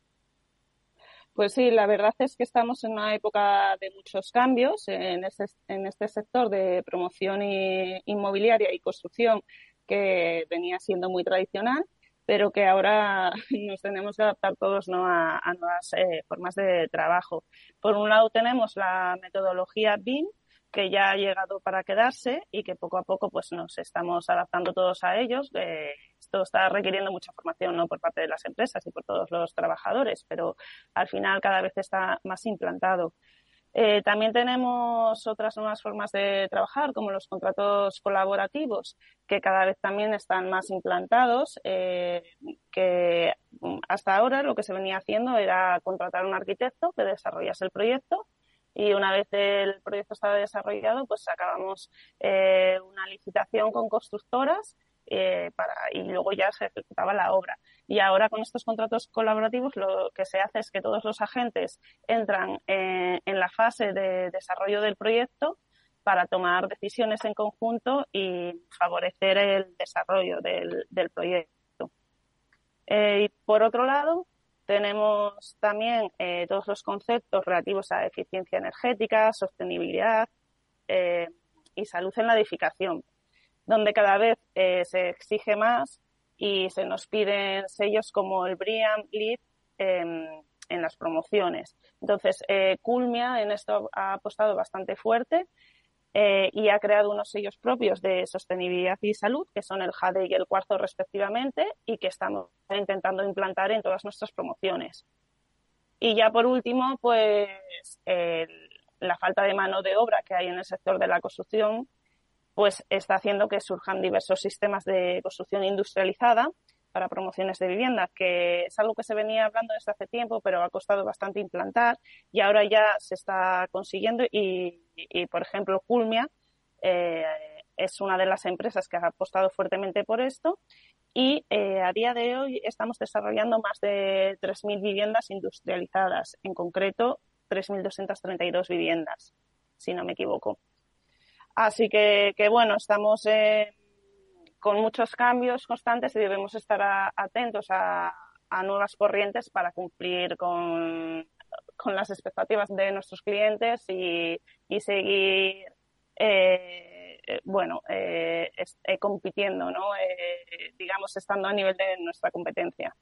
Pues sí, la verdad es que estamos en una época de muchos cambios en este, en este sector de promoción inmobiliaria y construcción que venía siendo muy tradicional, pero que ahora nos tenemos que adaptar todos ¿no? a, nuevas eh, formas de trabajo. Por un lado tenemos la metodología BIM, que ya ha llegado para quedarse y que poco a poco pues nos estamos adaptando todos a ellos. Eh, esto está requiriendo mucha formación ¿no? por parte de las empresas y por todos los trabajadores, pero al final cada vez está más implantado. Eh, también tenemos otras nuevas formas de trabajar, como los contratos colaborativos, que cada vez también están más implantados, eh, que hasta ahora lo que se venía haciendo era contratar a un arquitecto que desarrollase el proyecto y una vez el proyecto estaba desarrollado, pues sacábamos eh, una licitación con constructoras eh, para, y luego ya se ejecutaba la obra. Y ahora con estos contratos colaborativos lo que se hace es que todos los agentes entran en, la fase de desarrollo del proyecto para tomar decisiones en conjunto y favorecer el desarrollo del, proyecto. Eh, y por otro lado, tenemos también eh, todos los conceptos relativos a eficiencia energética, sostenibilidad y salud en la edificación donde cada vez eh, se exige más y se nos piden sellos como el BRIAM LEED en las promociones. Entonces, eh, Culmia en esto ha apostado bastante fuerte eh, y ha creado unos sellos propios de sostenibilidad y salud, que son el JADE y el cuarzo respectivamente, y que estamos intentando implantar en todas nuestras promociones. Y ya por último, pues la falta de mano de obra que hay en el sector de la construcción pues está haciendo que surjan diversos sistemas de construcción industrializada para promociones de vivienda, que es algo que se venía hablando desde hace tiempo, pero ha costado bastante implantar y ahora ya se está consiguiendo y, por ejemplo, Culmia eh, es una de las empresas que ha apostado fuertemente por esto y eh, a día de hoy estamos desarrollando más de 3.000 viviendas industrializadas, en concreto 3.232 viviendas, si no me equivoco. Así que, bueno, estamos eh, con muchos cambios constantes y debemos estar atentos a, nuevas corrientes para cumplir con, las expectativas de nuestros clientes y, seguir, eh, bueno, eh, eh, compitiendo, ¿no? digamos, estando a nivel de nuestra competencia.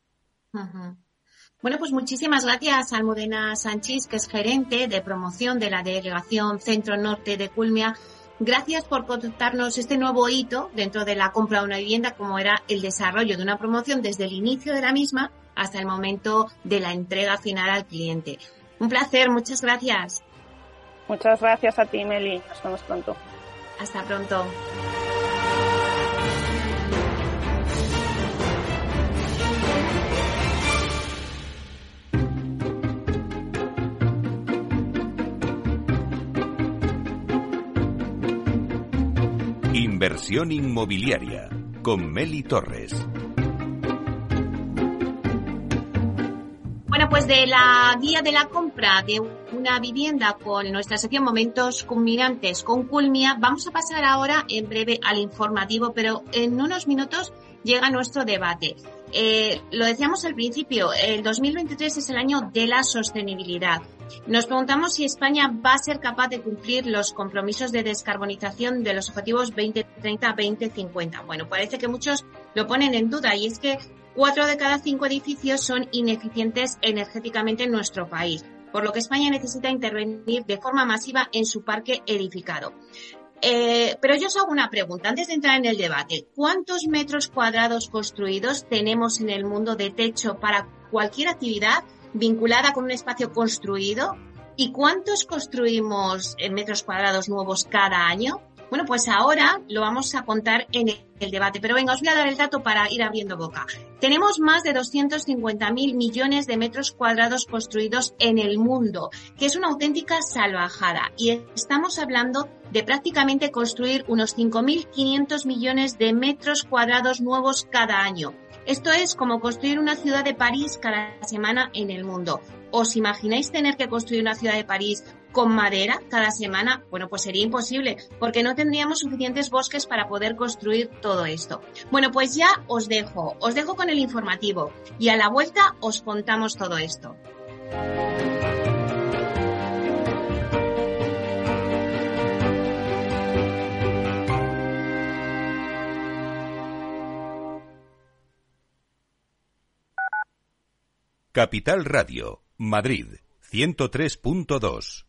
Bueno, pues muchísimas gracias a Almudena Sánchez, que es gerente de promoción de la delegación Centro Norte de Culmia Gracias por contarnos este nuevo hito dentro de la compra de una vivienda, como era el desarrollo de una promoción desde el inicio de la misma hasta el momento de la entrega final al cliente. Un placer, muchas gracias. Muchas gracias a ti, Meli. Nos vemos pronto. Hasta pronto. Inversión inmobiliaria con Meli Torres. Bueno, pues de la guía de la compra de una vivienda con nuestra sección Momentos Culminantes con Culmia, vamos a pasar ahora en breve al informativo, pero en unos minutos llega nuestro debate. Eh, lo decíamos al principio, el 2023 es el año de la sostenibilidad. Nos preguntamos si España va a ser capaz de cumplir los compromisos de descarbonización de los objetivos 2030-2050. Bueno, parece que muchos lo ponen en duda y es que cuatro de cada cinco edificios son ineficientes energéticamente en nuestro país, por lo que España necesita intervenir de forma masiva en su parque edificado. Eh, pero yo os hago una pregunta antes de entrar en el debate. ¿Cuántos metros cuadrados construidos tenemos en el mundo de techo para cualquier actividad vinculada con un espacio construido. ¿Y cuántos construimos en metros cuadrados nuevos cada año? Bueno, pues ahora lo vamos a contar en el debate, pero venga, os voy a dar el dato para ir abriendo boca. Tenemos más de 250.000 millones de metros cuadrados construidos en el mundo, que es una auténtica salvajada. Y estamos hablando de prácticamente construir unos 5.500 millones de metros cuadrados nuevos cada año. Esto es como construir una ciudad de París cada semana en el mundo. ¿Os imagináis tener que construir una ciudad de París con madera cada semana? Bueno, pues sería imposible, porque no tendríamos suficientes bosques para poder construir todo esto. Bueno, pues ya os dejo, os dejo con el informativo y a la vuelta os contamos todo esto. Capital Radio, Madrid, 103.2.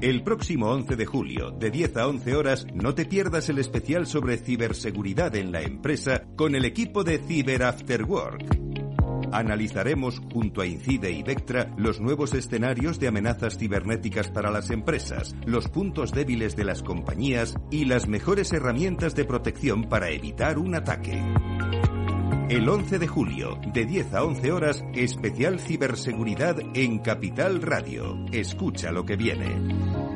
El próximo 11 de julio, de 10 a 11 horas, no te pierdas el especial sobre ciberseguridad en la empresa con el equipo de Cyber After Work. Analizaremos junto a Incide y Vectra los nuevos escenarios de amenazas cibernéticas para las empresas, los puntos débiles de las compañías y las mejores herramientas de protección para evitar un ataque. El 11 de julio, de 10 a 11 horas, especial ciberseguridad en Capital Radio. Escucha lo que viene.